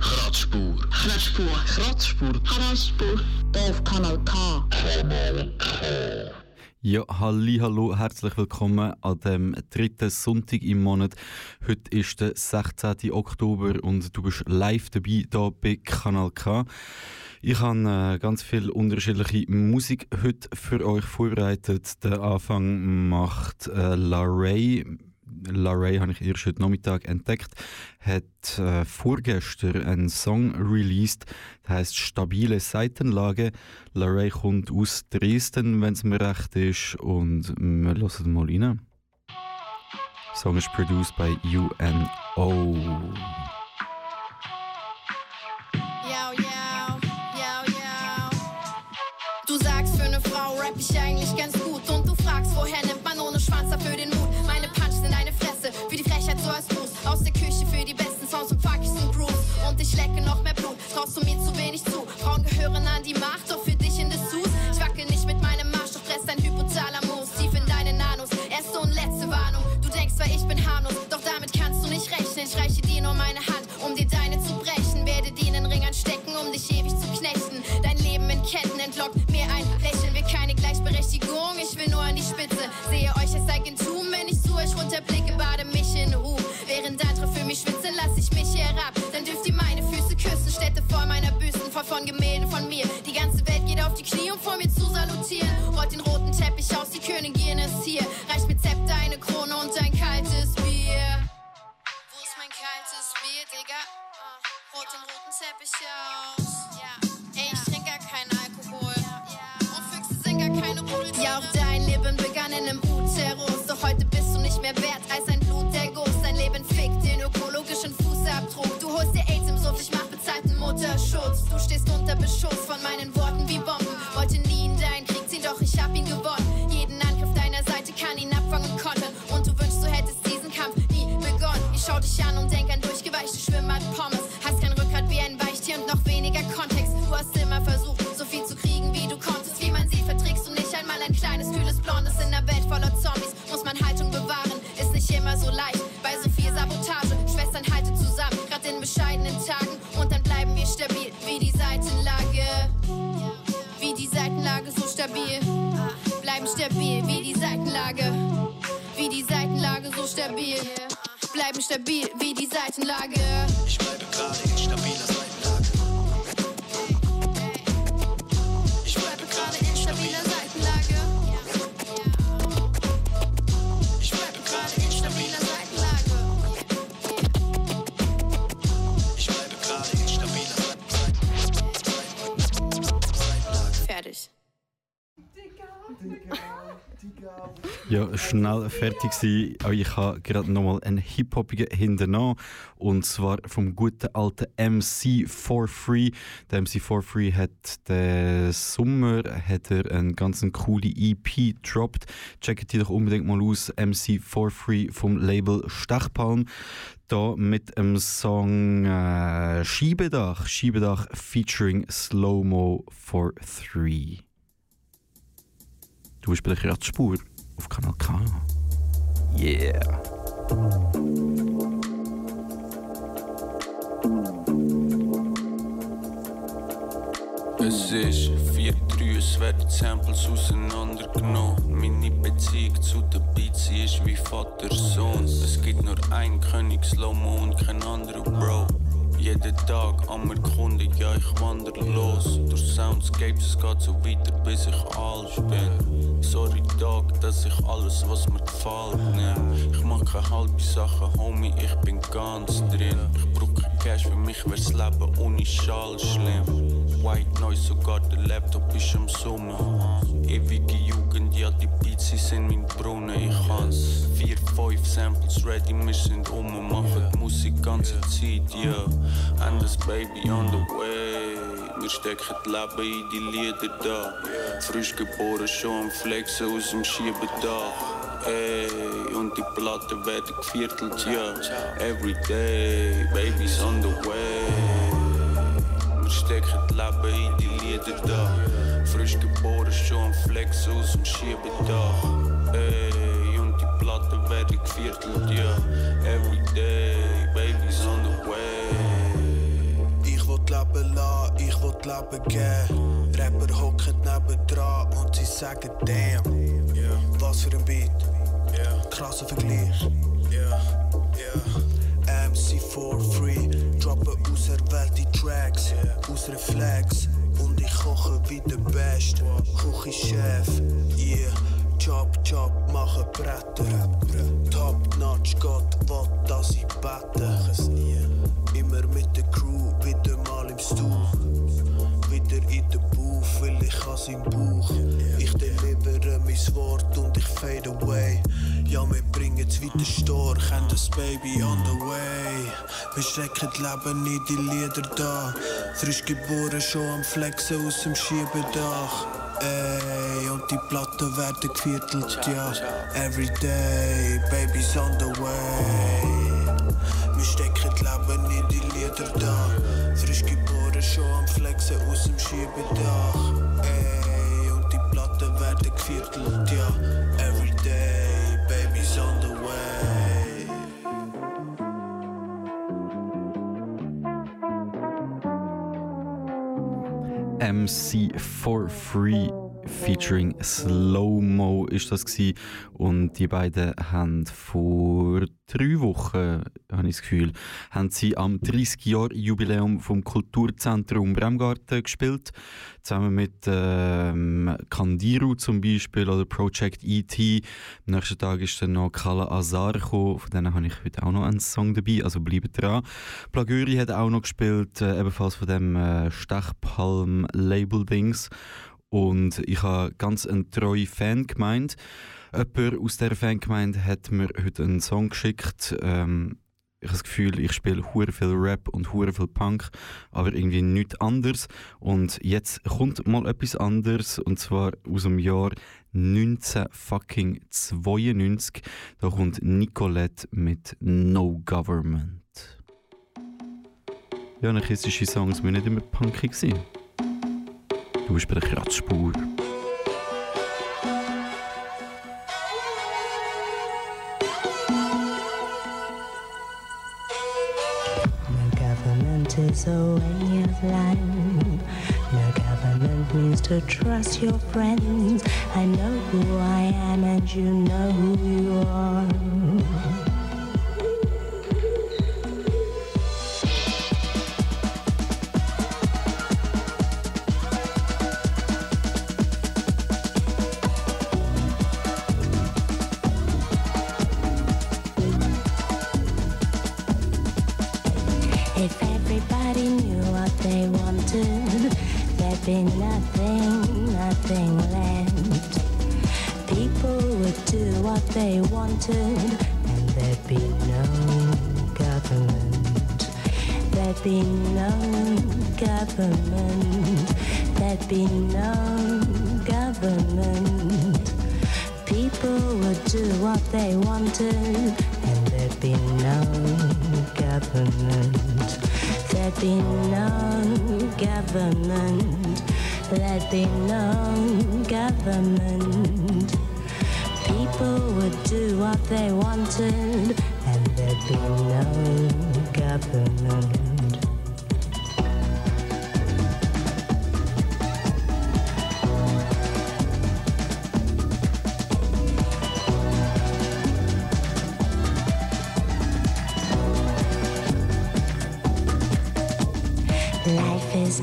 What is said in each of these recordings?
Kratzspur. Kratzspur. Kratzspur. Kratzspur. Hier auf Kanal K. Ja, halli, hallo, herzlich willkommen an dem dritten Sonntag im Monat. Heute ist der 16. Oktober und du bist live dabei hier bei Kanal K. Ich habe äh, ganz viel unterschiedliche Musik heute für euch vorbereitet. Der Anfang macht äh, La Ray. La Ray habe ich erst heute Nachmittag entdeckt, hat äh, vorgestern einen Song released, der heißt Stabile Seitenlage. La Ray kommt aus Dresden, wenn es mir recht ist, und wir hören mal rein. Der Song ist produced by UNO. Lecke noch mehr Blut, traust du mir zu wenig zu. Frauen gehören an die Macht, doch für dich in Dessous. Ich wackel nicht mit meinem Marsch, doch presst dein Hypothalamus tief in deine Nanos. Erste und letzte Warnung, du denkst, weil ich bin harmlos, doch damit kannst du nicht rechnen. Ich reiche dir nur meine Hand, um dir deine zu brechen. Werde dir in den Ringern stecken, um dich ewig zu knechten. Dein Leben in Ketten entlockt mir ein Lächeln. Wir keine Gleichberechtigung, ich will nur an die Spitze. Sehe Fertig sein. Aber ich habe gerade nochmal einen Hip-Hopigen hinterher. Und zwar vom guten alten MC for Free. Der MC for Free hat den Sommer hat er eine ganz coole EP gedroppt. Checkt die doch unbedingt mal aus. MC for Free vom Label Stechpalm. Da mit dem Song äh, Schiebedach. Schiebedach featuring Slow-Mo for 3. Du bist bei der Kratzspur auf Kanal K. Yeah! Es ist 4-3, es werden Samples auseinandergenommen. Meine Beziehung zu den Beats ist wie Vater-Sohn. Es gibt nur einen König Slow-Mo und kein anderer Bro. Jeden Tag am Erkunden, ja ich wander los. Durch Soundscapes, es geht so weiter, bis ich alt bin. Sorry Tag, dass ich alles, was mir gefällt, nehm. Ich mach keine halbe Sache, Homie, ich bin ganz drin. Ich brauch kein Cash, für mich wär's Leben ohne Schall schlimm. White Noise, sogar der Laptop ist am Summen. Ewige Jugend, ja die Beats sie sind mein Brunnen. Ich has vier, fünf Samples ready, wir sind um und machen die Musik ganze Zeit, ja. And this baby on the way. Wir stecken Leben in die Lieder da. Frisch geboren, schon am Flexen aus dem Schiebedach. Ey, und die Platten werden geviertelt, ja. Everyday, baby's on the way. Wir stecken Leben in die Lieder da. Frisch geboren, schon am Flexen aus dem Schiebedach. Ey, und die Platten werden geviertelt, ja. Everyday, baby's on the way. Ich will Leben lassen, ich will Leben geben. Rapper hocken nebendran und sie sagen damn. Yeah. Was für ein Beat, yeah. krasser Vergleich. Yeah. Yeah. MC for free, droppen auserwählte Tracks, aus Reflex. Und ich koche wie der Best, Küchenchef. Yeah. Job, Job, mache Bretter. Top notch, Gott will, dass ich bete. Immer mit der Crew, wieder mal im Stuhl. Wieder in der Booth, will ich an seinem Bauch. Ich delivere mein Wort und ich fade away. Ja, wir bringen's weiter stark, haben das Baby on the way. Wir stecken das Leben in die Lieder da. Frisch geboren, schon am Flexen aus dem Schiebedach. Ey, und die Platten werden geviertelt, ja. Everyday, baby's on the way. Wir stecken das Leben in die Lieder da. Frisch geboren, schon am Flexen aus dem Schiebedach. Ey, und die Platten werden geviertelt, ja. Everyday, baby's on the way. MC for Free featuring Slow-Mo ist das gewesen. und die beiden haben vor drei Wochen, habe ich das Gefühl, haben sie am 30 Jahr Jubiläum vom Kulturzentrum Bremgarten gespielt, zusammen mit ähm, Kandiru zum Beispiel oder Project E.T. Am nächsten Tag ist dann noch Kala Azar gekommen, von denen habe ich heute auch noch einen Song dabei, also bleibt dran. Plagüri hat auch noch gespielt, äh, ebenfalls von dem äh, Stechpalm-Label-Dings und ich habe ganz einen treuen Fan gemeint. Jemand aus dieser Fangemeinde hat mir heute einen Song geschickt. Ähm, ich habe das Gefühl, ich spiele hure viel Rap und hure viel Punk, aber irgendwie nichts anderes. Und jetzt kommt mal etwas anderes, und zwar aus dem Jahr 1992. Da kommt Nicolette mit No Government. Ja, anarchistische Songs müssen nicht immer punkig sein. Du bist bei der. No government is a way of life. No government means to trust your friends. I know who I am and you know who you are.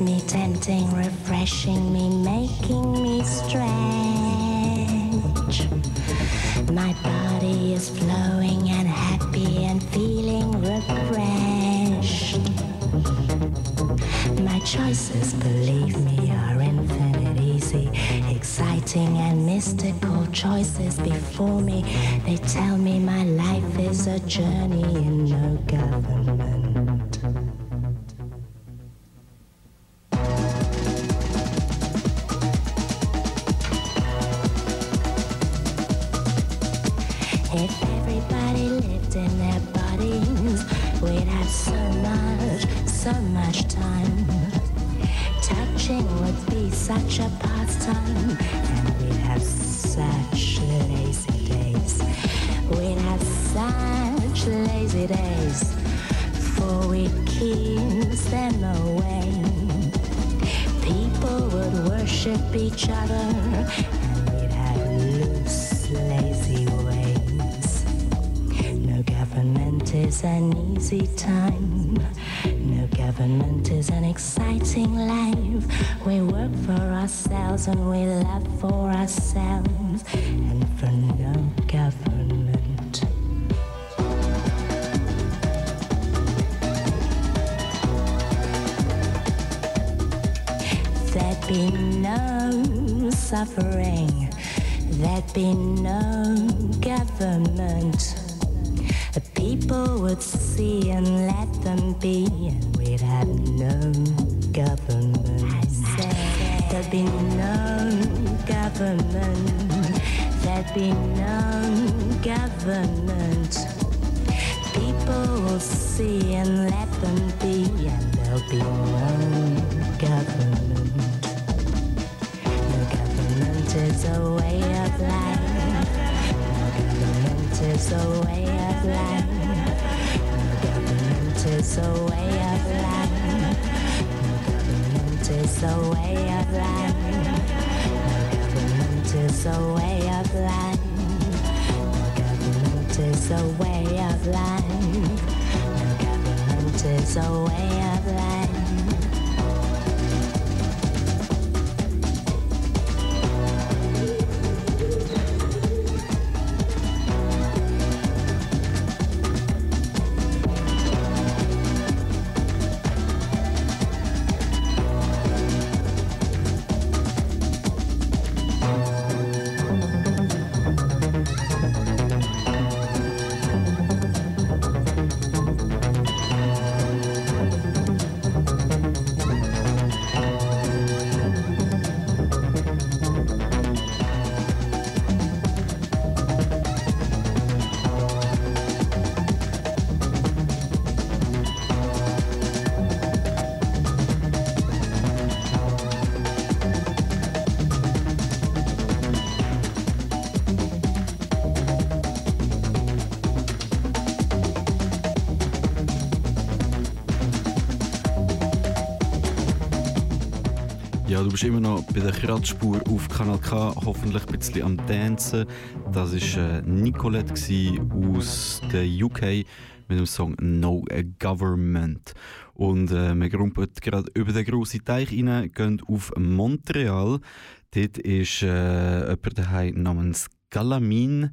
Me tempting, refreshing me, making me stretch. My body is flowing and happy and feeling refreshed. My choices, believe me, are infinite, easy, exciting and mystical choices before me. They tell me my life is a journey in no government. Be no government. There'd be no government. People will see and let them be, and there'll be no government. No government is a way of life. No government is a way of life. No government is a way of life. Is a way of life. No government is a way of life. No government is a way of life. No government is a way of life. Bist immer noch bei der Kratzspur auf Kanal K, hoffentlich ein bisschen am Dancen. Das war äh, Nicolette aus der UK mit dem Song No Government. Und äh, wir grumpeln gerade über den grossen Teich rein, gehen auf Montreal. Dort ist äh, jemand daheim namens Galamin.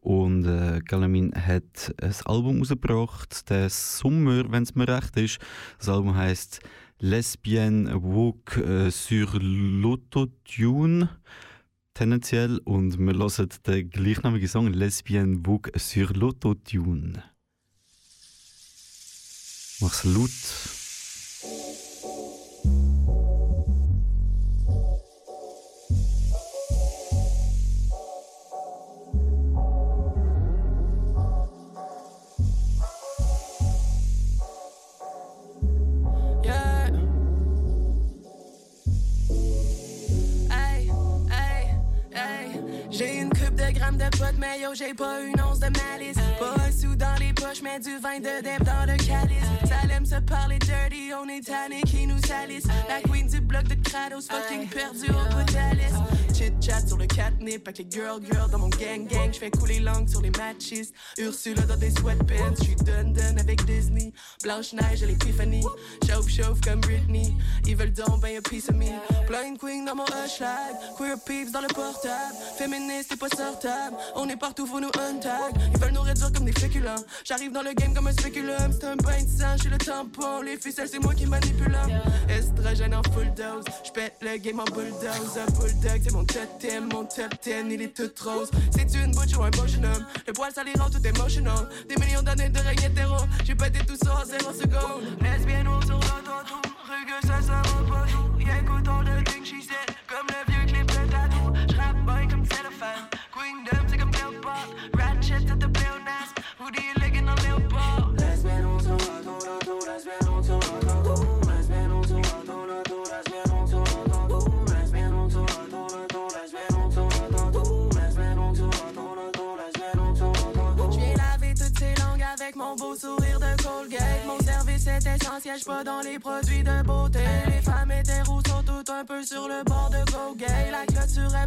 Und äh, Galamin hat ein Album rausgebracht, der Sommer, wenn es mir recht ist. Das Album heißt Lesbienne Woke äh, sur l'autotune tendenziell und wir hören den gleichnamigen Song Lesbienne Woke sur l'autotune. Mach's laut. De grammes de pot, mais yo, j'ai pas une once de malice. Pas un sou dans les poches, mais du vin de deb dans le calice. Ça aime se parler dirty, on est tanné qui nous salisse. La queen du bloc de Kratos, fucking perdu au botalis. Chit chat sur le catnip avec les girl girl dans mon gang gang. J'fais couler langue sur les matchistes. Ursula dans des sweatpants, j'suis dun dun avec Disney. Blanche Neige et l'épiphanie. Chauffe chauffe comme Britney. Ils veulent donc ben a piece of me. Blind queen dans mon hashtag. Queer peeps dans le portable. Féministe et pas sortable. On est partout, faut nous untag. Ils veulent nous réduire comme des féculents. J'arrive dans le game comme un spéculum. C'est un bain de sang, j'suis le tampon. Les ficelles, c'est moi qui manipule. Estrogène en full dose. J'pète le game en bulldoze. Un bulldog, c'est mon totem. Mon top 10, il est tout rose. C'est une butch ou un homme. Le poil, ça les rend tout emotional. Des millions d'années de règne hétéro. J'ai pété tout ça en zéro seconde. Lesbienne ou sur l'auto, rugueux, ça, ça va pas tout. Écoute all the things she said.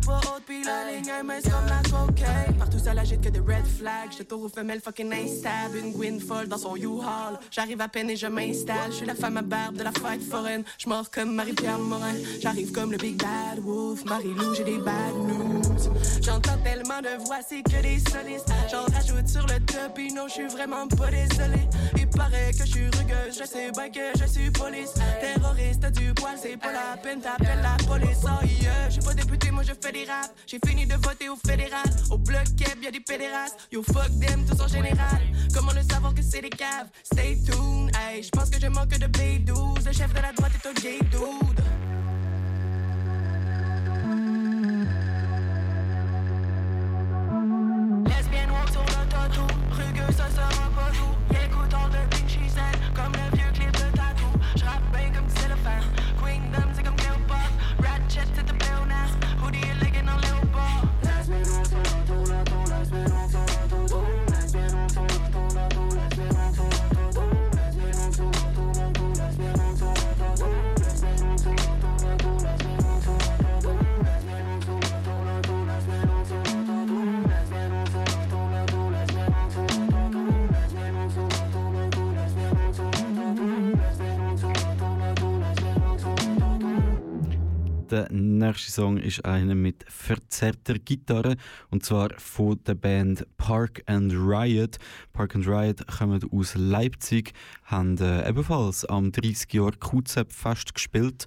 type of cocaine. Partout ça l'agite que des red flags. J'étais aux femelles fucking instable. Une Gwyn dans son U-Haul. J'arrive à peine et je m'installe. Je suis la femme à barbe de la fête foraine. J'mors comme Marie-Pierre Morin. J'arrive comme le Big Bad Wolf. Marie-Lou, j'ai des bad news. J'entends tellement de voix, c'est que des solistes. J'en rajoute sur le top, et non, je suis vraiment pas désolé. Il paraît que je suis rugueuse, je sais bien que je suis police. Terroriste du poil, c'est pas la peine, t'appelles la police. Oh yeah, je suis pas député, moi je fais des raps. J'ai fini de voter au fédéral. Au bloc keb, y'a des pédérastes. Yo, fuck them, tous en général. Comment le savoir que c'est des caves? Stay tuned, hey, je pense que je manque de B12. Le chef de la droite est un gay dude. Lesbienne walk sur le tatou, rugueux ça sera pas the things she said, comme le Der nächste Song ist einer mit verzerrter Gitarre und zwar von der Band Park and Riot. Park and Riot kommen aus Leipzig, haben äh, ebenfalls am 30 Jahr QZ Fest gespielt.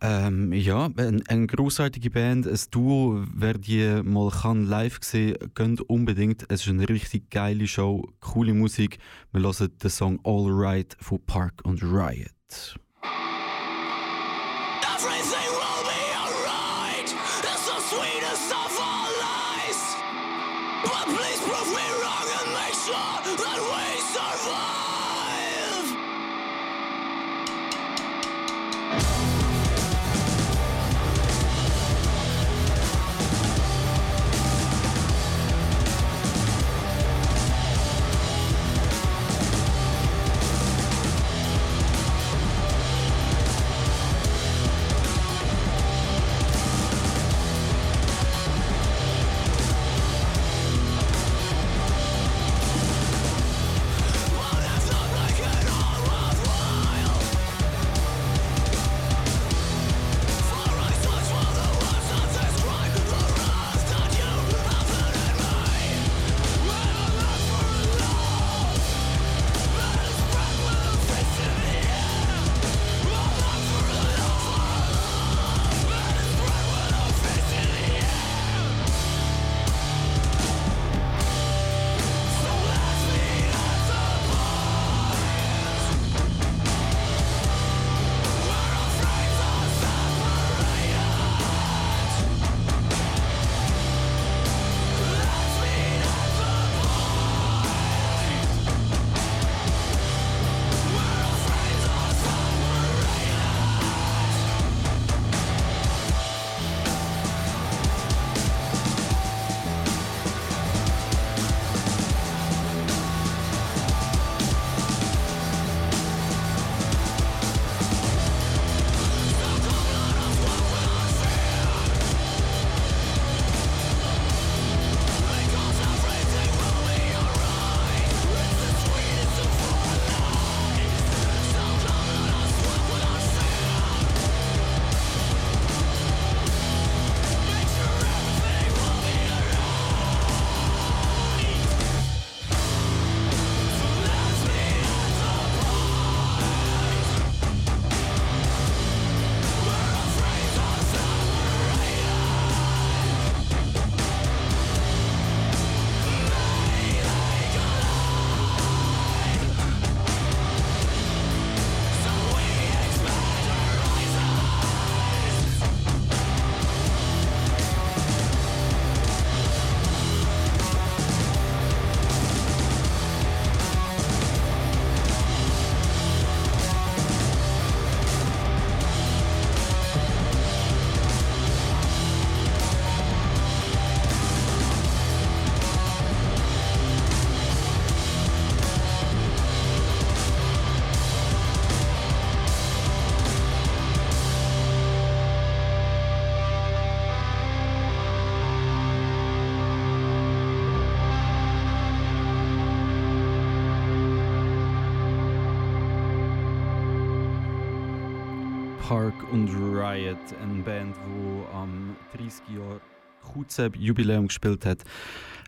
Ähm, ja, eine ein großartige Band, ein Duo. Wer die mal kann live sehen, gönnt unbedingt. Es ist eine richtig geile Show, coole Musik. Wir hören den Song All Right von Park and Riot. Everything Park und Riot, eine Band, die am 30 Jahr QZEB Jubiläum gespielt hat.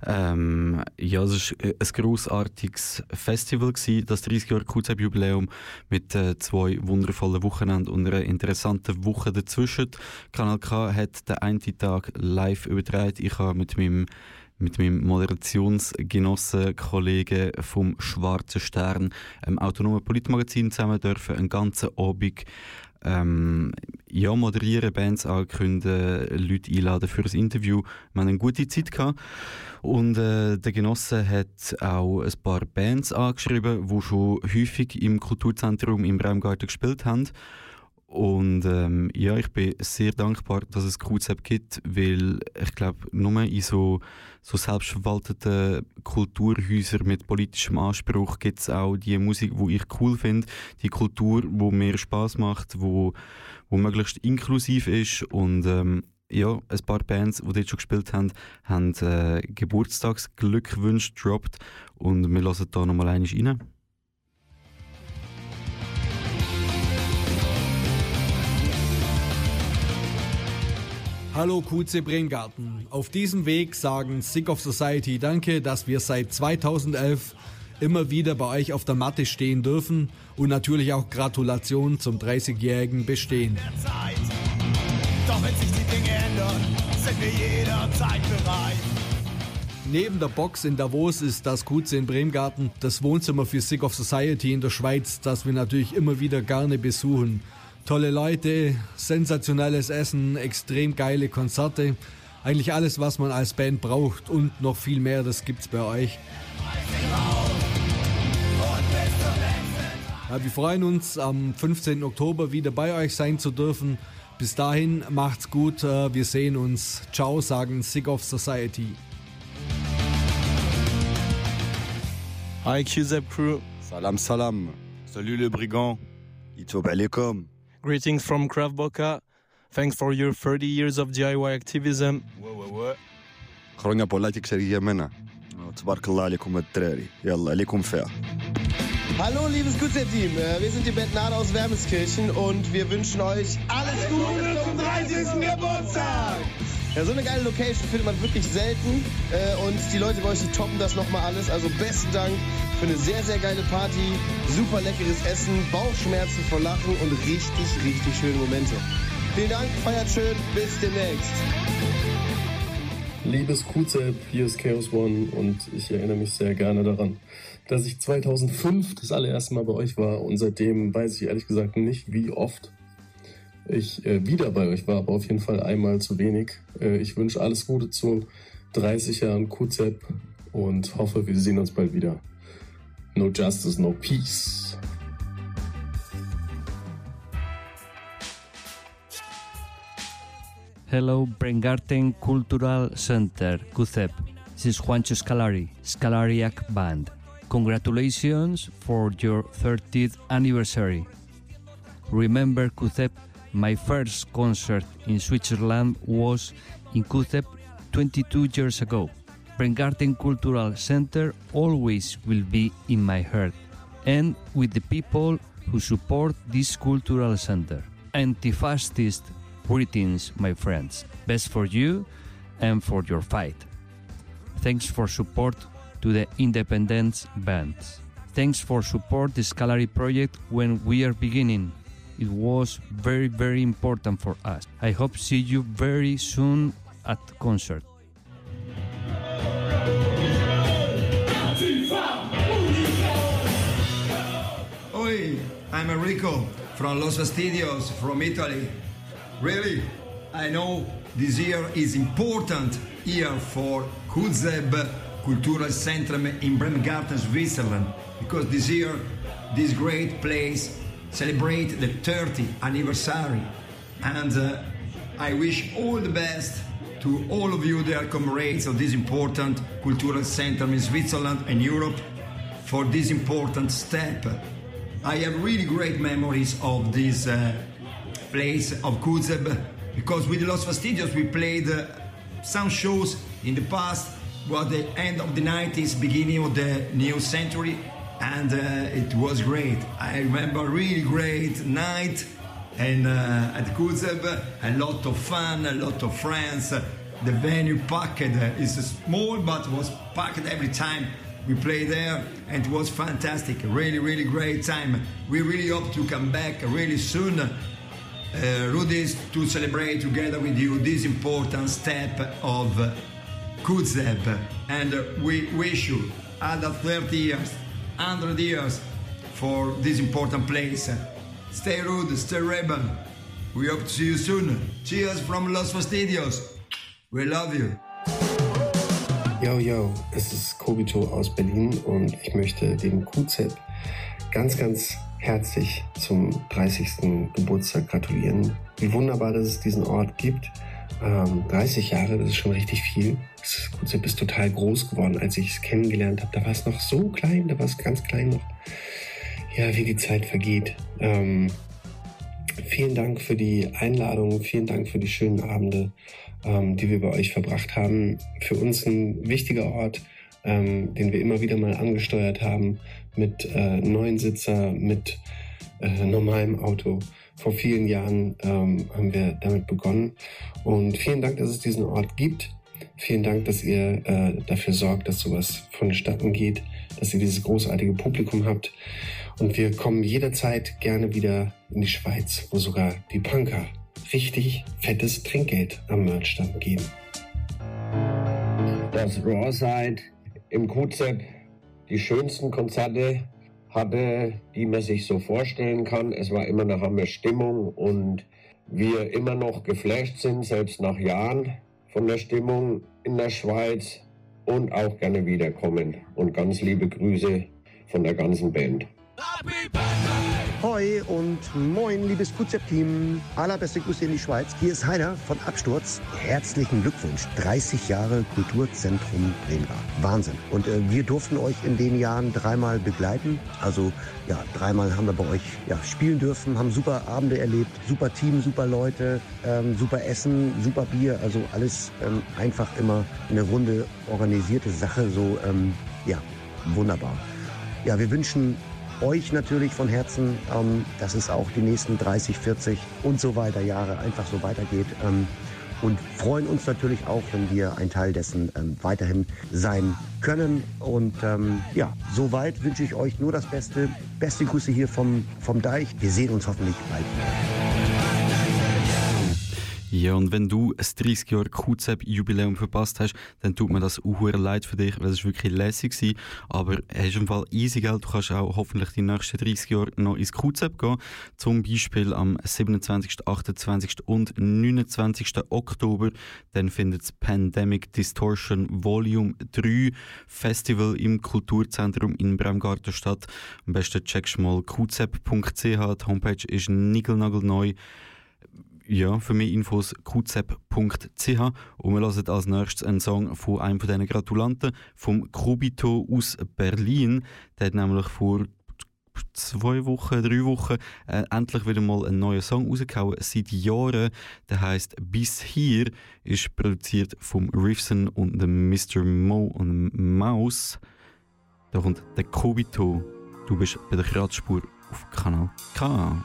Ähm, ja, es war ein grossartiges Festival, das 30 Jahre QZEB Jubiläum mit äh, zwei wundervollen Wochenenden und einer interessanten Woche dazwischen. Kanal K hat den einen Tag live übertragen. Ich habe mit meinem mit meinem Moderationsgenossen, Kollegen vom Schwarzen Stern, einem autonomen Politmagazin zusammen dürfen, einen ganzen Abend ähm, ja, moderieren, Bands ankündigen, Leute einladen für ein Interview. Wir haben eine gute Zeit gehabt. Und äh, der Genosse hat auch ein paar Bands angeschrieben, die schon häufig im Kulturzentrum im Raumgarten gespielt haben. Und ähm, ja, ich bin sehr dankbar, dass es QZEP gibt, weil ich glaube, nur in so, so selbstverwalteten Kulturhäusern mit politischem Anspruch gibt es auch die Musik, die ich cool finde, die Kultur, wo mir Spaß macht, wo, wo möglichst inklusiv ist. Und ähm, ja, ein paar Bands, die dort schon gespielt haben, haben äh, Geburtstagsglückwünsche gedroppt. Und wir hören da nochmal einiges rein. Hallo QC Bremgarten. Auf diesem Weg sagen Sick of Society Danke, dass wir seit 2011 immer wieder bei euch auf der Matte stehen dürfen und natürlich auch Gratulation zum 30-jährigen Bestehen. Doch wenn sich die Dinge ändern, sind wir jederzeit bereit. Neben der Box in Davos ist das QC in Bremgarten das Wohnzimmer für Sick of Society in der Schweiz, das wir natürlich immer wieder gerne besuchen tolle Leute, sensationelles Essen, extrem geile Konzerte. Eigentlich alles, was man als Band braucht und noch viel mehr, das gibt's bei euch. Ja, wir freuen uns, am 15. Oktober wieder bei euch sein zu dürfen. Bis dahin macht's gut, äh, wir sehen uns. Ciao, sagen Sick of Society. Hi QZEP Crew. Salam salam. Salut les brigands. Itob alaikum. Greetings from Kravboka. Thanks for your 30 years of DIY activism. Χρόνια πολλά και εξεργεμένα. Τμπαρκαλά, αλίκουμ με τρέρι. Ιαλά, αλίκουμ φέα. Hallo, liebes Gutset-Team. Äh, wir sind die Bettnade aus Wermeskirchen und wir wünschen euch alles Gute zum 30. Geburtstag. Ja, so eine geile Location findet man wirklich selten und die Leute bei euch, die toppen das nochmal alles. Also besten Dank für eine sehr, sehr geile Party, super leckeres Essen, Bauchschmerzen vor Lachen und richtig, richtig schöne Momente. Vielen Dank, feiert schön, bis demnächst. Liebes QZEP, hier ist Chaos One und ich erinnere mich sehr gerne daran, dass ich 2005 das allererste Mal bei euch war und seitdem weiß ich ehrlich gesagt nicht, wie oft ich äh, wieder bei euch war, aber auf jeden Fall einmal zu wenig. Äh, ich wünsche alles Gute zu 30 Jahren QZEP und hoffe, wir sehen uns bald wieder. No justice, no peace. Hello, Brengarten Cultural Center, CUCEP. This is Juancho Scalari, Scalariac Band. Congratulations for your 30th anniversary. Remember, CUCEP, my first concert in Switzerland was in CUCEP 22 years ago. Brengarten Cultural Center always will be in my heart and with the people who support this cultural center. Anti-fascist greetings, my friends. Best for you and for your fight. Thanks for support to the Independence bands. Thanks for support the Scalary project when we are beginning. It was very very important for us. I hope see you very soon at concert. Oi, I'm Enrico from Los Fastidios from Italy. Really, I know this year is important year for Kuzeb Cultural Centrum in Bremgarten, Switzerland, because this year this great place celebrate the 30th anniversary, and uh, I wish all the best to all of you, dear comrades of this important cultural center in Switzerland and Europe, for this important step. I have really great memories of this uh, place of Kuzeb because with Los Fastidios we played uh, some shows in the past, well, the end of the 90s, beginning of the new century, and uh, it was great. I remember really great night and uh, at Kuzeb, a lot of fun, a lot of friends. The venue packed is small, but was packed every time we played there, and it was fantastic. Really, really great time. We really hope to come back really soon. Uh, Rudis, to celebrate together with you this important step of Kuzeb, and uh, we wish you other 30 years, 100 years for this important place. Stay rude, stay rebel. We hope to see you soon. Cheers from Los Fastidios. We love you. Yo, yo, es ist Kobito aus Berlin und ich möchte dem QZ ganz, ganz herzlich zum 30. Geburtstag gratulieren. Wie wunderbar, dass es diesen Ort gibt. Ähm, 30 Jahre, das ist schon richtig viel. Das QZ ist total groß geworden. Als ich es kennengelernt habe, da war es noch so klein, da war es ganz klein noch. Ja, wie die Zeit vergeht. Ähm, vielen Dank für die Einladung, vielen Dank für die schönen Abende, ähm, die wir bei euch verbracht haben. Für uns ein wichtiger Ort, ähm, den wir immer wieder mal angesteuert haben mit äh, neuen Sitzer, mit äh, normalem Auto. Vor vielen Jahren ähm, haben wir damit begonnen. Und vielen Dank, dass es diesen Ort gibt. Vielen Dank, dass ihr äh, dafür sorgt, dass sowas vonstatten geht, dass ihr dieses großartige Publikum habt. Und wir kommen jederzeit gerne wieder in die Schweiz, wo sogar die Punker richtig fettes Trinkgeld am Merchstand geben. Das Rawside im QZ die schönsten Konzerte hatte, die man sich so vorstellen kann. Es war immer eine Hammer Stimmung und wir immer noch geflasht sind, selbst nach Jahren von der Stimmung in der Schweiz und auch gerne wiederkommen. Und ganz liebe Grüße von der ganzen Band. Hoi und moin, liebes QZ-Team. Allerbeste Grüße in die Schweiz. Hier ist Heiner von Absturz. Herzlichen Glückwunsch. 30 Jahre Kulturzentrum Bremgar. Wahnsinn. Und äh, wir durften euch in den Jahren dreimal begleiten. Also ja, dreimal haben wir bei euch ja, spielen dürfen, haben super Abende erlebt, super Team, super Leute, ähm, super Essen, super Bier. Also alles ähm, einfach immer eine runde organisierte Sache. So, ähm, ja, wunderbar. Ja, wir wünschen euch natürlich von Herzen, ähm, dass es auch die nächsten 30, 40 und so weiter Jahre einfach so weitergeht. Ähm, und freuen uns natürlich auch, wenn wir ein Teil dessen ähm, weiterhin sein können. Und ähm, ja, soweit wünsche ich euch nur das Beste. Beste Grüße hier vom, vom Deich. Wir sehen uns hoffentlich bald. Ja, und wenn du ein 30 Jahre QZEP-Jubiläum verpasst hast, dann tut mir das auch leid für dich, weil es wirklich lässig war. Aber es ist im Fall easy Geld. Du kannst auch hoffentlich die nächsten 30 Jahre noch ins QZEP gehen. Zum Beispiel am 27., 28. und 29. Oktober. Dann findet das Pandemic Distortion Volume 3 Festival im Kulturzentrum in Bremgarten statt. Am besten checkst du mal qzep.ch. Die Homepage ist nigelnagelneu. Ja, für mehr Infos qzep.ch und wir hören als nächstes einen Song von einem von diesen Gratulanten, vom Kubito aus Berlin. Der hat nämlich vor zwei Wochen, drei Wochen äh, endlich wieder mal einen neuen Song rausgehauen, seit Jahren. Der heißt Bis hier, ist produziert vom Riffson und dem Mr. Mo und Maus. Da kommt der Kubito. Du bist bei der Kratzspur auf Kanal K.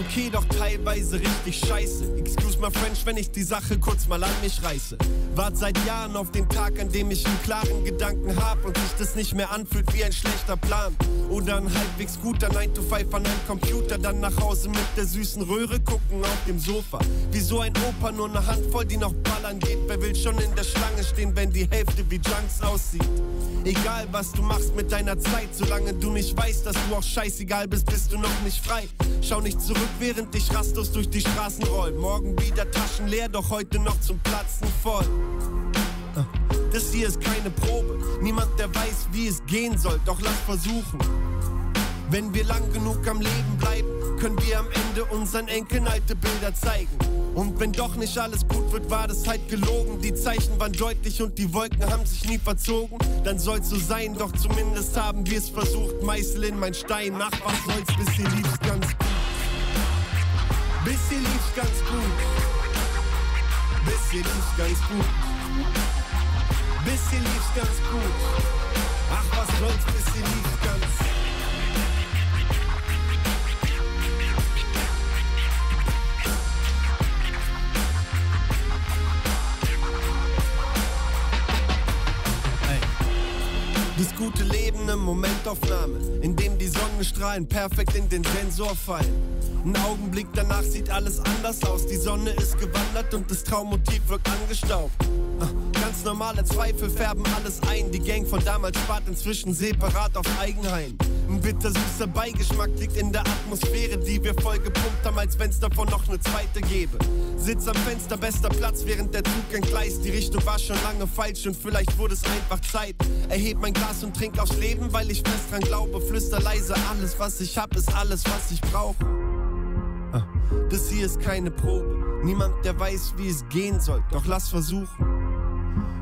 okay, doch teilweise richtig scheiße. Excuse my French, wenn ich die Sache kurz mal an mich reiße. Wart seit Jahren auf den Tag, an dem ich einen klaren Gedanken hab und sich das nicht mehr anfühlt wie ein schlechter Plan. Oder ein halbwegs guter 9 to 5 an einem Computer, dann nach Hause mit der süßen Röhre gucken auf dem Sofa. Wie so ein Opa, nur eine Handvoll, die noch ballern geht. Wer will schon in der Schlange stehen, wenn die Hälfte wie Junks aussieht? Egal was du machst mit deiner Zeit, solange du nicht weißt, dass du auch scheißegal bist, bist du noch nicht frei. Schau nicht zurück, während ich rastlos durch die Straßen roll. Morgen wieder Taschen leer, doch heute noch zum Platzen voll. Das hier ist keine Probe, niemand der weiß, wie es gehen soll, doch lass versuchen. Wenn wir lang genug am Leben bleiben, können wir am Ende unseren Enkeln alte Bilder zeigen. Und wenn doch nicht alles gut wird, war das halt gelogen. Die Zeichen waren deutlich und die Wolken haben sich nie verzogen. Dann soll's so sein, doch zumindest haben wir es versucht. Meißel in mein Stein, nach was soll's, bis hier lief's ganz gut. Bis hier lief's ganz gut. Bis hier lief's ganz gut. Bis hier lief's ganz gut. Ach, was soll's, bisschen lief ganz. Das gute Leben, eine Momentaufnahme, in dem die Sonnenstrahlen perfekt in den Sensor fallen. Ein Augenblick danach sieht alles anders aus. Die Sonne ist gewandert und das Traummotiv wirkt angestaubt. Ah, Ganz normale Zweifel färben alles ein. Die Gang von damals spart inzwischen separat auf Eigenheim. Ein bittersüßer Beigeschmack liegt in der Atmosphäre, die wir voll gepumpt haben, als wenn's davon noch eine zweite gäbe. Sitz am Fenster, bester Platz, während der Zug entgleist. Die Richtung war schon lange falsch und vielleicht wurde es einfach Zeit. Erheb mein Glas und trink aufs Leben, weil ich fest dran glaube. Flüster leise, alles was ich hab, ist alles was ich brauche. Das hier ist keine Probe. Niemand, der weiß, wie es gehen soll. Doch lass versuchen.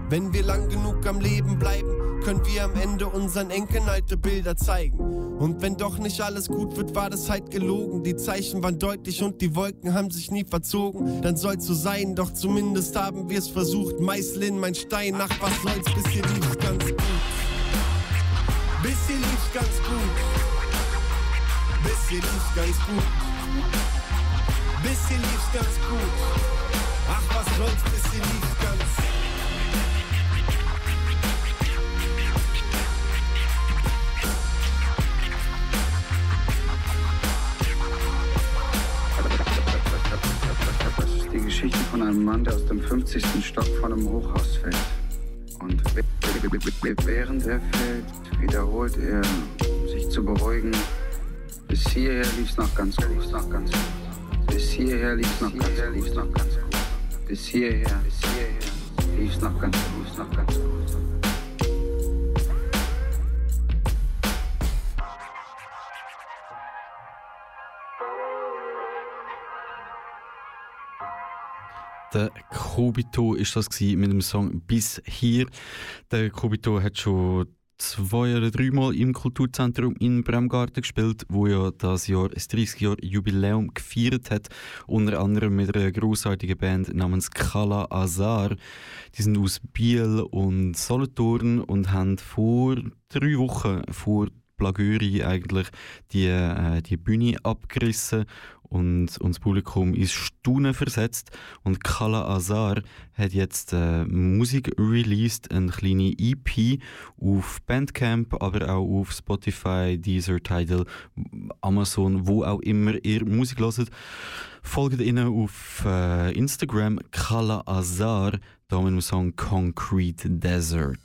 Wenn wir lang genug am Leben bleiben, können wir am Ende unseren Enkeln alte Bilder zeigen. Und wenn doch nicht alles gut wird, war das halt gelogen. Die Zeichen waren deutlich und die Wolken haben sich nie verzogen. Dann soll's so sein, doch zumindest haben wir es versucht. Meißel in mein Stein, ach was soll's, bis hier lief's ganz gut. Bis hier lief's ganz gut. Bis hier lief's ganz gut. Bis hier lief's ganz gut. Ach was soll's, bis hier lief's ganz Das ist die Geschichte von einem Mann, der aus dem 50. Stock von einem Hochhaus fällt. Und während er fällt, wiederholt er, um sich zu beruhigen, bis hierher lief's noch gut. Noch ganz gut. Bis hierher lief's noch ganz gut. Lief's noch ganz gut. Bis hierher, bis hierher lief's noch ganz gut. Lief's noch ganz gut. Der Kobito ist das mit dem Song Bis hier. Der Kobito hat schon zwei oder dreimal im Kulturzentrum in Bremgarten gespielt, wo ja das Jahr das 30 Jahr Jubiläum gefeiert hat, unter anderem mit einer großartigen Band namens Kala Azar. Die sind aus Biel und Solothurn und haben vor drei Wochen vor Plagöri eigentlich die, äh, die Bühne abgerissen und, und das Publikum ist Staunen versetzt. Und Kala Azar hat jetzt äh, Musik released, eine kleine EP auf Bandcamp, aber auch auf Spotify, Deezer, Tidal, Amazon, wo auch immer ihr Musik hört. Folgt ihnen auf äh, Instagram Kala Azar, da mit dem Song Concrete Desert.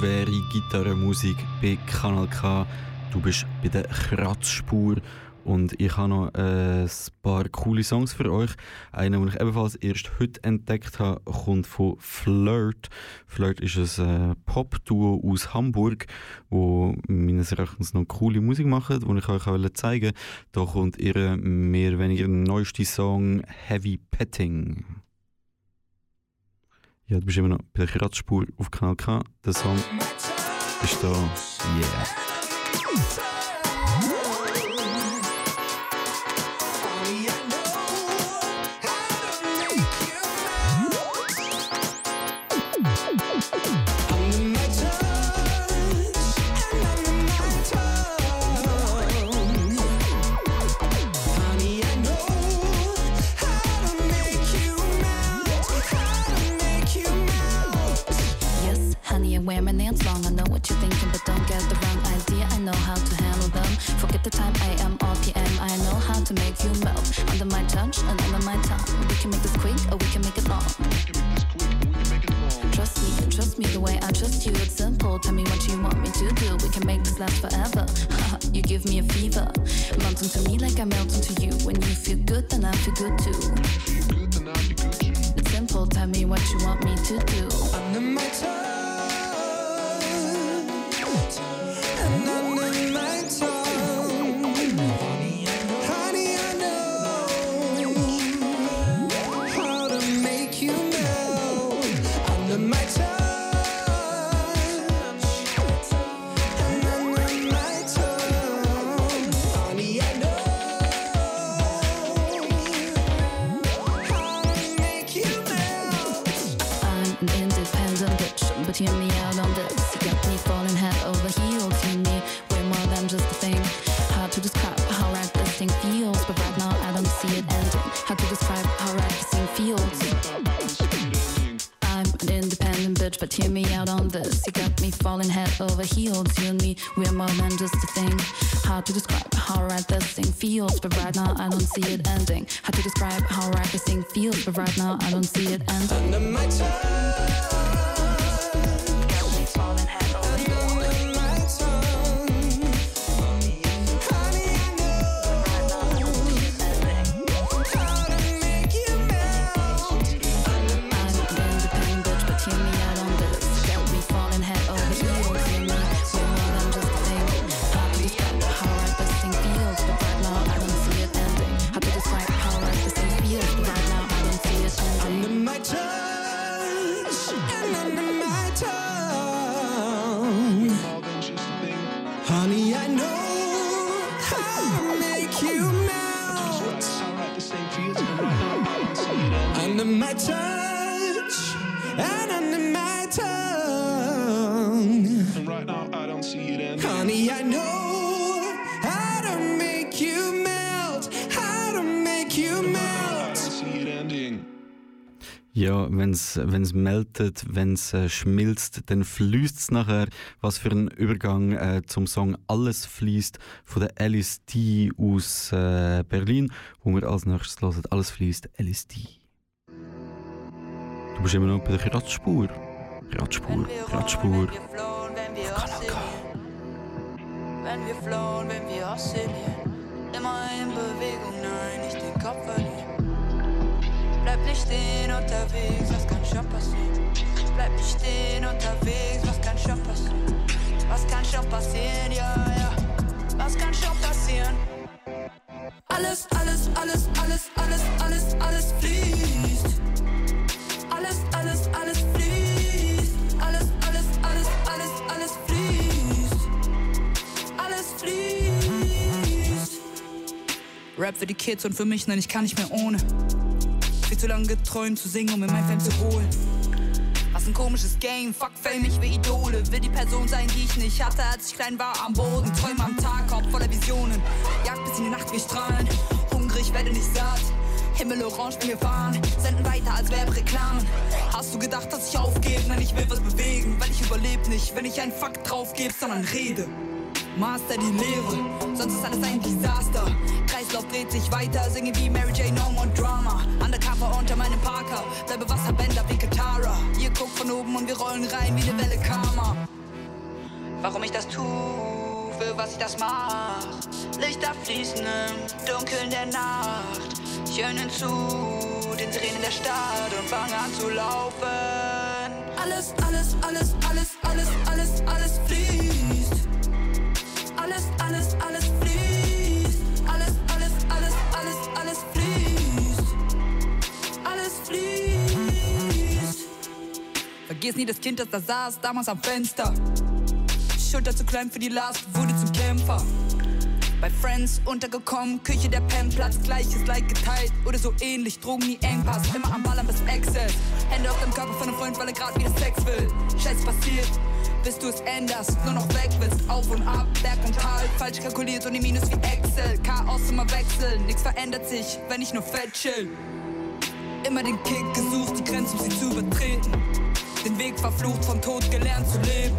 Schwere Gitarrenmusik bei Kanal K. Du bist bei der Kratzspur und ich habe noch äh, ein paar coole Songs für euch. Einer, den ich ebenfalls erst heute entdeckt habe, kommt von Flirt. Flirt ist ein äh, Pop-Duo aus Hamburg, wo meines Erachtens noch coole Musik macht, die ich euch auch zeigen wollte. Da kommt ihr mehr oder weniger neueste Song Heavy Petting. Ja, du bist immer noch bei der Kratzspur auf Kanal K. Der Song ist da. Yeah. time I am RPM. I know how to make you melt under my touch and under my tongue. We can make this quick or we can make it long. Trust me, trust me the way I trust you. It's simple. Tell me what you want me to do. We can make this last forever. you give me a fever. Melt into me like I melt into you. When you feel good, then I feel good too. It's simple. Tell me what you want me to do. how right this thing feels, but right now I don't see it ending. How to describe how right this thing feels, but right now I don't see it ending. Under my. Wenn es meldet, wenn es äh, schmilzt, dann fließt es nachher. Was für ein Übergang äh, zum Song Alles fließt von der Alice D aus äh, Berlin, wo wir als nächstes hören. Alles fließt, Alice D. Du bist immer noch bei der Radspur. Radspur, Radspur. Auf Kanal K. Wenn wir flohen, wenn wir oszillieren, immer in Bewegung, nein, Bleib nicht stehen unterwegs, was kann schon passieren? Bleib nicht stehen unterwegs, was kann schon passieren? Was kann schon passieren, ja, ja. Was kann schon passieren? Alles, alles, alles, alles, alles, alles, alles fließt. Alles, alles, alles fließt. Alles, alles, alles, alles, alles fließt. Alles fließt. Rap für die Kids und für mich, nein, ich kann nicht mehr ohne. Zu lange geträumt zu singen, um in mein Fan zu holen. Was ein komisches Game, fuck Fame, ich will Idole. Will die Person sein, die ich nicht hatte, als ich klein war am Boden. Träume am Tag, Kopf voller Visionen. Jagd bis in die Nacht, wir strahlen. Hungrig, werde nicht satt. Himmel orange, wir fahren. Senden weiter, als wäre Reklamen. Hast du gedacht, dass ich aufgebe? Nein, ich will was bewegen, weil ich überlebe nicht, wenn ich einen Fakt drauf gebe, sondern rede. Master die Lehre, sonst ist alles ein Desaster. Kreislauf dreht sich weiter, singe wie Mary Jane, no more Drama. Undercover unter meinem Parker, bleibe Wasserbänder wie Katara. Ihr guckt von oben und wir rollen rein wie eine Welle Karma. Warum ich das tu, für was ich das mach. Lichter fließen im Dunkeln der Nacht. Ich höre zu den Tränen der Stadt und fange an zu laufen. Alles, alles, alles, alles, alles, alles, alles fließt. Vergiss nie das Kind, das da saß, damals am Fenster. Schulter zu klein für die Last, wurde zum Kämpfer. Bei Friends untergekommen, Küche der Pennplatz, gleiches Like geteilt oder so ähnlich. Drogen nie Engpass, immer am Ballern bis Excess. Hände auf dem Körper von einem Freund, weil er grad wieder Sex will. Scheiß passiert, bis du es änderst, nur noch weg willst. Auf und ab, Berg und Tal, falsch kalkuliert und die Minus wie Excel. Chaos immer wechseln, nix verändert sich, wenn ich nur fett chill. Immer den Kick gesucht, die Grenze, um sie zu übertreten. Den Weg verflucht, vom Tod gelernt zu leben.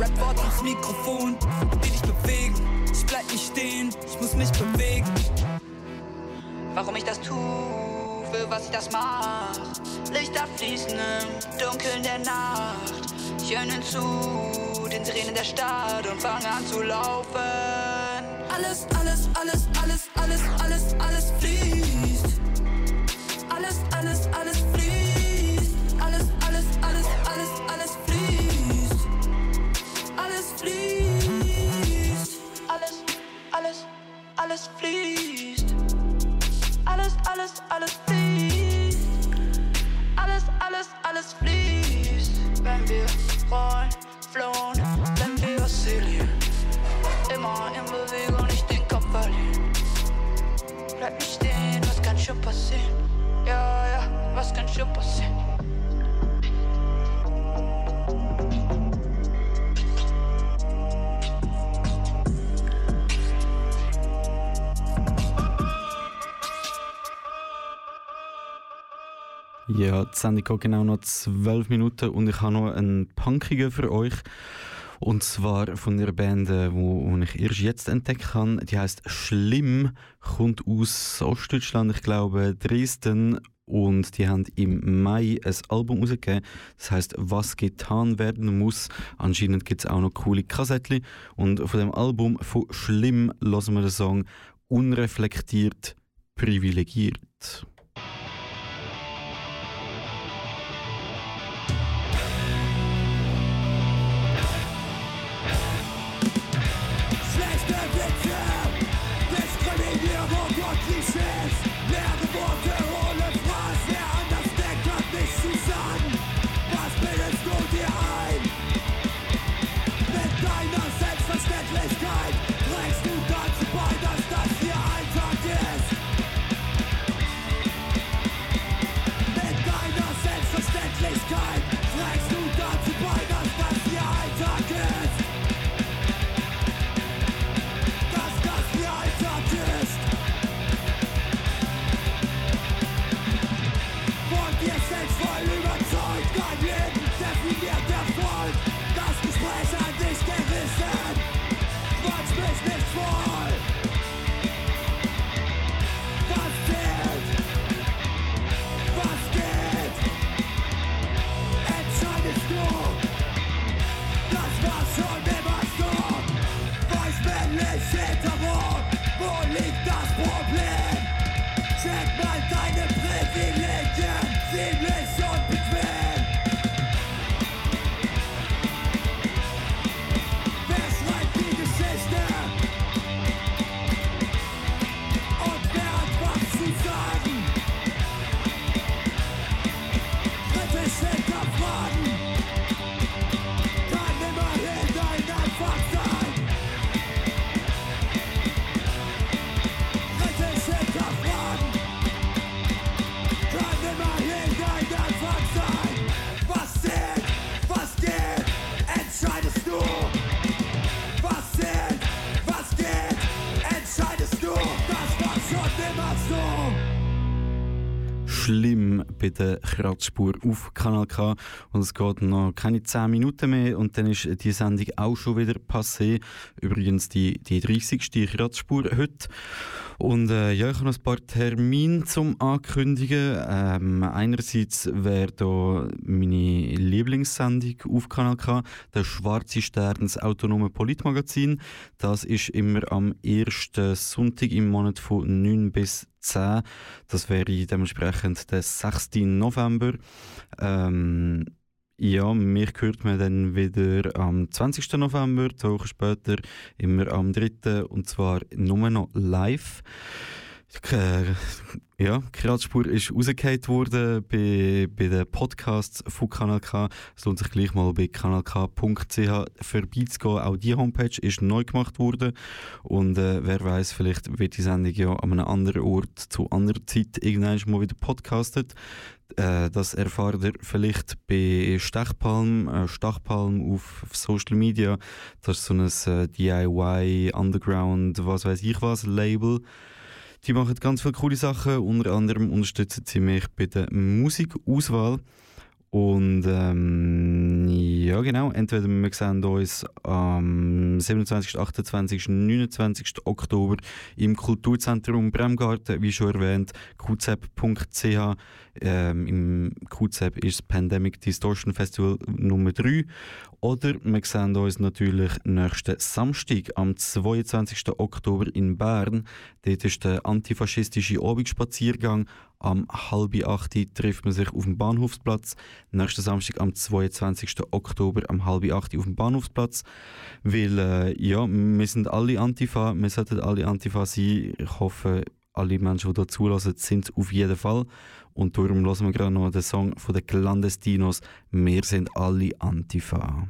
Rap-Wort ins Mikrofon, will dich bewegen. Ich bleib nicht stehen, ich muss mich bewegen. Warum ich das tu, für was ich das mach. Lichter fließen im Dunkeln der Nacht. Ich höre zu den Tränen der Stadt und fange an zu laufen. Alles, alles, alles, alles fließt. Wenn wir rollen, flohen, wenn wir oszillieren. Immer in Bewegung, nicht den Kopf verlieren. Bleib nicht stehen, was kann schon passieren? Ja, ja, was kann schon passieren? Ja, die Sendung geht genau noch zwölf Minuten und ich habe noch einen Punkigen für euch. Und zwar von einer Band, die wo ich erst jetzt entdeckt habe. Die heißt Schlimm, kommt aus Ostdeutschland, ich glaube Dresden. Und die haben im Mai ein Album rausgegeben. Das heißt, was getan werden muss. Anscheinend gibt es auch noch coole Kassettchen. Und von dem Album von Schlimm lassen wir den Song Unreflektiert privilegiert. Der Kratzspur auf Kanal K. Und es geht noch keine 10 Minuten mehr und dann ist die Sendung auch schon wieder passé. Übrigens die, die 30. Kratzspur heute. Und äh, ja, ich habe noch ein paar Termine zum Ankündigen. Ähm, einerseits wäre da meine Lieblingssendung auf Kanal K, der Schwarze Stern, das autonome Politmagazin. Das ist immer am ersten Sonntag im Monat von 9 bis 10. Das wäre dementsprechend der 6. November. Ähm, ja, mich hört man dann wieder am 20. November, zwei Wochen später, immer am 3. und zwar nur noch live. Ja, Kreatspur ist rausgehakt worden bei, bei den Podcasts von Kanal K. Es lohnt sich gleich mal bei kanalk.ch vorbeizugehen. Auch die Homepage ist neu gemacht worden. Und äh, wer weiß, vielleicht wird die Sendung ja an einem anderen Ort zu anderer Zeit irgendwann mal wieder podcastet. Äh, das erfahrt ihr vielleicht bei Stechpalm, äh, Stachpalm auf, auf, Social Media. Das ist so ein äh, DIY, Underground, was weiß ich was, Label. Die machen ganz viele coole Sachen. Unter anderem unterstützen sie mich bei der Musikauswahl. Und ähm, ja, genau. Entweder wir sehen uns am 27., 28., 29. Oktober im Kulturzentrum Bremgarten, wie schon erwähnt, qzep.ch. Ähm, Im QZEP ist das Pandemic Distortion Festival Nummer 3. Oder wir sehen uns natürlich nächsten Samstag am 22. Oktober in Bern. Dort ist der antifaschistische Abendspaziergang. Am halb acht trifft man sich auf dem Bahnhofsplatz. Nächsten Samstag am 22. Oktober am halb acht auf dem Bahnhofsplatz. Weil, äh, ja, wir sind alle Antifa, wir sollten alle Antifa sein. Ich hoffe, alle Menschen, die hier zulassen, sind auf jeden Fall. Und darum hören wir gerade noch den Song von den Clandestinos. Wir sind alle Antifa.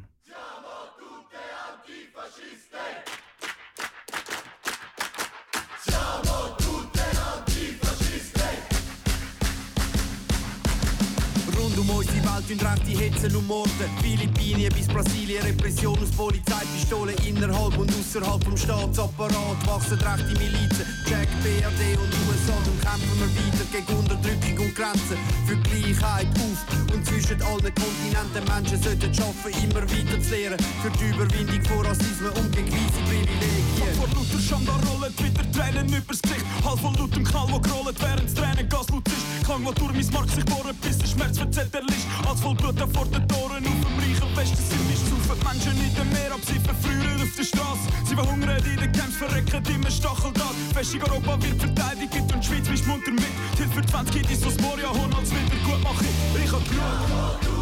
Welt und rechte Hetzen und Morden. Philippinen bis Brasilien, Repression aus Polizeipistolen innerhalb und außerhalb vom Staatsapparat. Wachsen rechte Milizen, Jack, BRD und USA. Darum kämpfen wir weiter gegen Unterdrückung und Grenzen. Für Gleichheit auf und zwischen allen Kontinenten. Menschen sollten schaffen, immer weiter zu lehren. Für die Überwindung von Rassismus und gegen weisse Privilegien. Vor lauter Schande rollen wieder Tränen übers Gesicht. Halb von lautem Knall, wo gerollt, während Tränen Gaslaut ist. Klang, wo durch mein Mark sich bohren, bis der Schmerz verzählt Licht als voll Blut vor den Toren auf dem reichen Westen sind nicht saufen Menschen in dem Meer ab, sie verfrieren auf der Straße. Sie verhungern in den Camps, verrecken immer Stacheldraht. Festung Europa wird verteidigt und die Schweiz mischt munter mit. Hilfe für 20 Kiddies aus Moria, holen als wieder gut machen. Ich hab genug.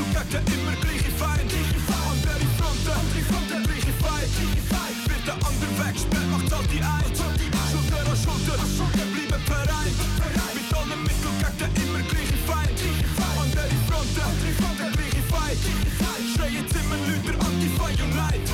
Schulter an immer gleiche Fronten, gleiche Fight. Wird der andere Weg sperrt, macht all die ein. Schulter an Schulter, bleiben bereit. Mit allen Mitteln gegen immer gleiche Feind. Andere Fronten, gleiche Fight. Schreien immer Leute Antifa Unite.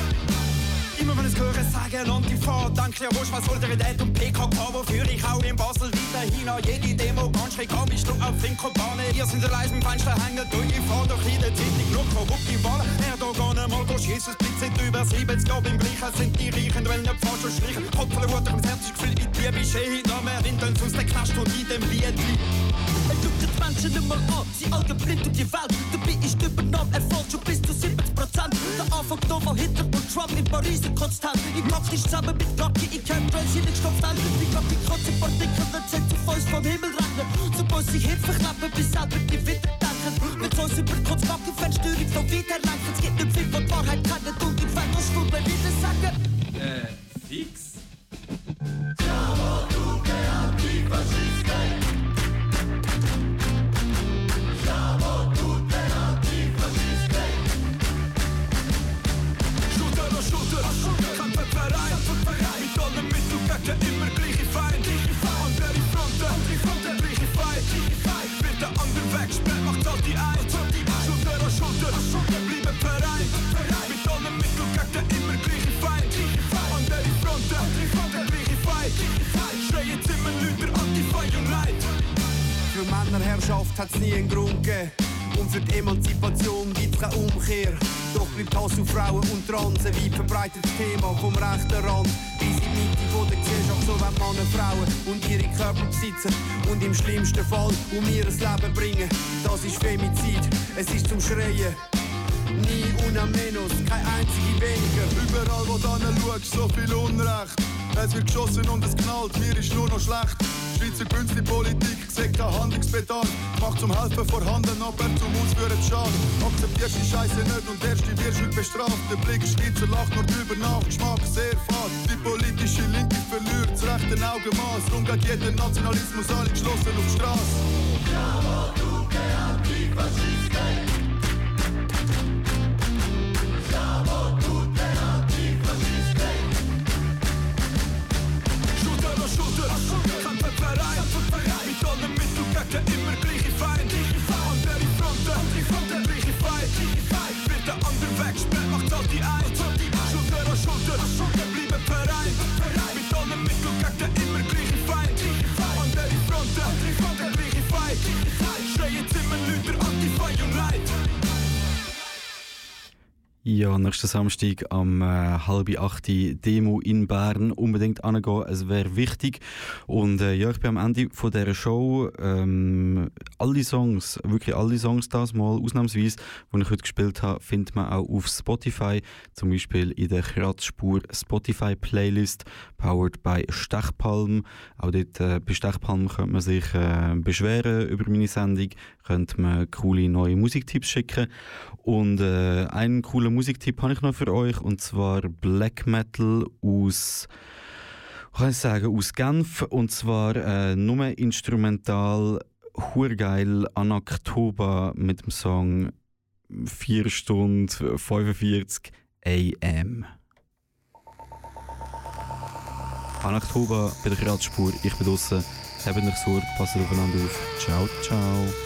Immer wenn ich höre sagen Antifa, denke ich, wurscht, was Solidarität und PKK, wofür ich auch in Basel weiterhin an jede Demo ganz schräg an mich auf Finkobahnen. Ihr sind der leisen Fenster hängen durch, ich fahr in der Zeitung nur korrupt im Wahlen. Erdogan einmal durch Jesus Blitz sind über 70 Jahre im Gleichen, sind die Reichen, wollen nicht falsch schleichen. Kopf voller Wut, ums Herz ist gefüllt mit Liebe, Schehe, noch mehr Windeln aus dem Knast und in dem Lied. Er die nicht mal an, sie alle blind um die Welt. Dabei ist die Übernahme Erfolg schon bis zu 70 Prozent. Der Anfang da war Hitler und Trump in Paris konstant. Ich mag dich zusammen mit Rocky, ich kenn Trails hier nicht gestopft an. Ich glaub, ich kotze Partikel, wenn sie zu Fuß vom Himmel regnen. So muss ich Hilfe klappen, bis selber die Witter denken. Mit uns über kurz Rocky, Fernsteuerung von weiter lenken. Es gibt nicht viel von Wahrheit, keine und ich werde uns Stunden wieder sagen. Äh, fix? Für Männerherrschaft hat's nie einen Grund gegeben. Und für die Emanzipation gibt's keine Umkehr. Doch bleibt Hass auf Frauen und Trans ein weit verbreitetes Thema vom rechten Rand bis in die Mitte von der Gesellschaft. So wollen Männer, Frauen und ihre Körper besitzen und im schlimmsten Fall um ihr Leben bringen. Das ist Femizid, es ist zum Schreien. Nie una menos, kein einzige weniger. Überall wo du schaust, so viel Unrecht. Es wird geschossen und es knallt, mir ist nur noch schlecht. Schweizer Künstliche Politik sieht keinen Handlungsbedarf. Macht zum Helfen vorhanden, aber zum Ausführen Schaden. Akzeptierst die Scheiße nicht und erst die du bestraft. Der Blick Schnitzer lacht nur drüber nach, Geschmack sehr fad. Die politische Linke verliert das rechte Augenmaß. Drum geht jeder Nationalismus alle geschlossen auf die Straße. Bravo, du, Antifaschisten! Kämpfen Ja, nächsten Samstag am äh, halb acht Demo in Bern unbedingt angehen. Es wäre wichtig. Und äh, ja, ich bin am Ende von dieser Show. Ähm, alle Songs, wirklich alle Songs das mal ausnahmsweise, die ich heute gespielt habe, findet man auch auf Spotify. Zum Beispiel in der Kratzspur Spotify Playlist, powered by Stechpalm. Auch dort äh, bei Stechpalm könnte man sich äh, beschweren über meine Sendung, könnte man coole neue Musiktipps schicken. Und äh, einen coolen Musiktipp habe ich noch für euch und zwar Black Metal aus kann ich sagen, aus Genf und zwar äh, nur instrumental Hurgeil Anaktoba mit dem Song 4 Stunden 45 AM. Anaktoba bei der Kratzspur, ich bin draußen. Habt euch Sorge, passt aufeinander auf. Ciao, ciao.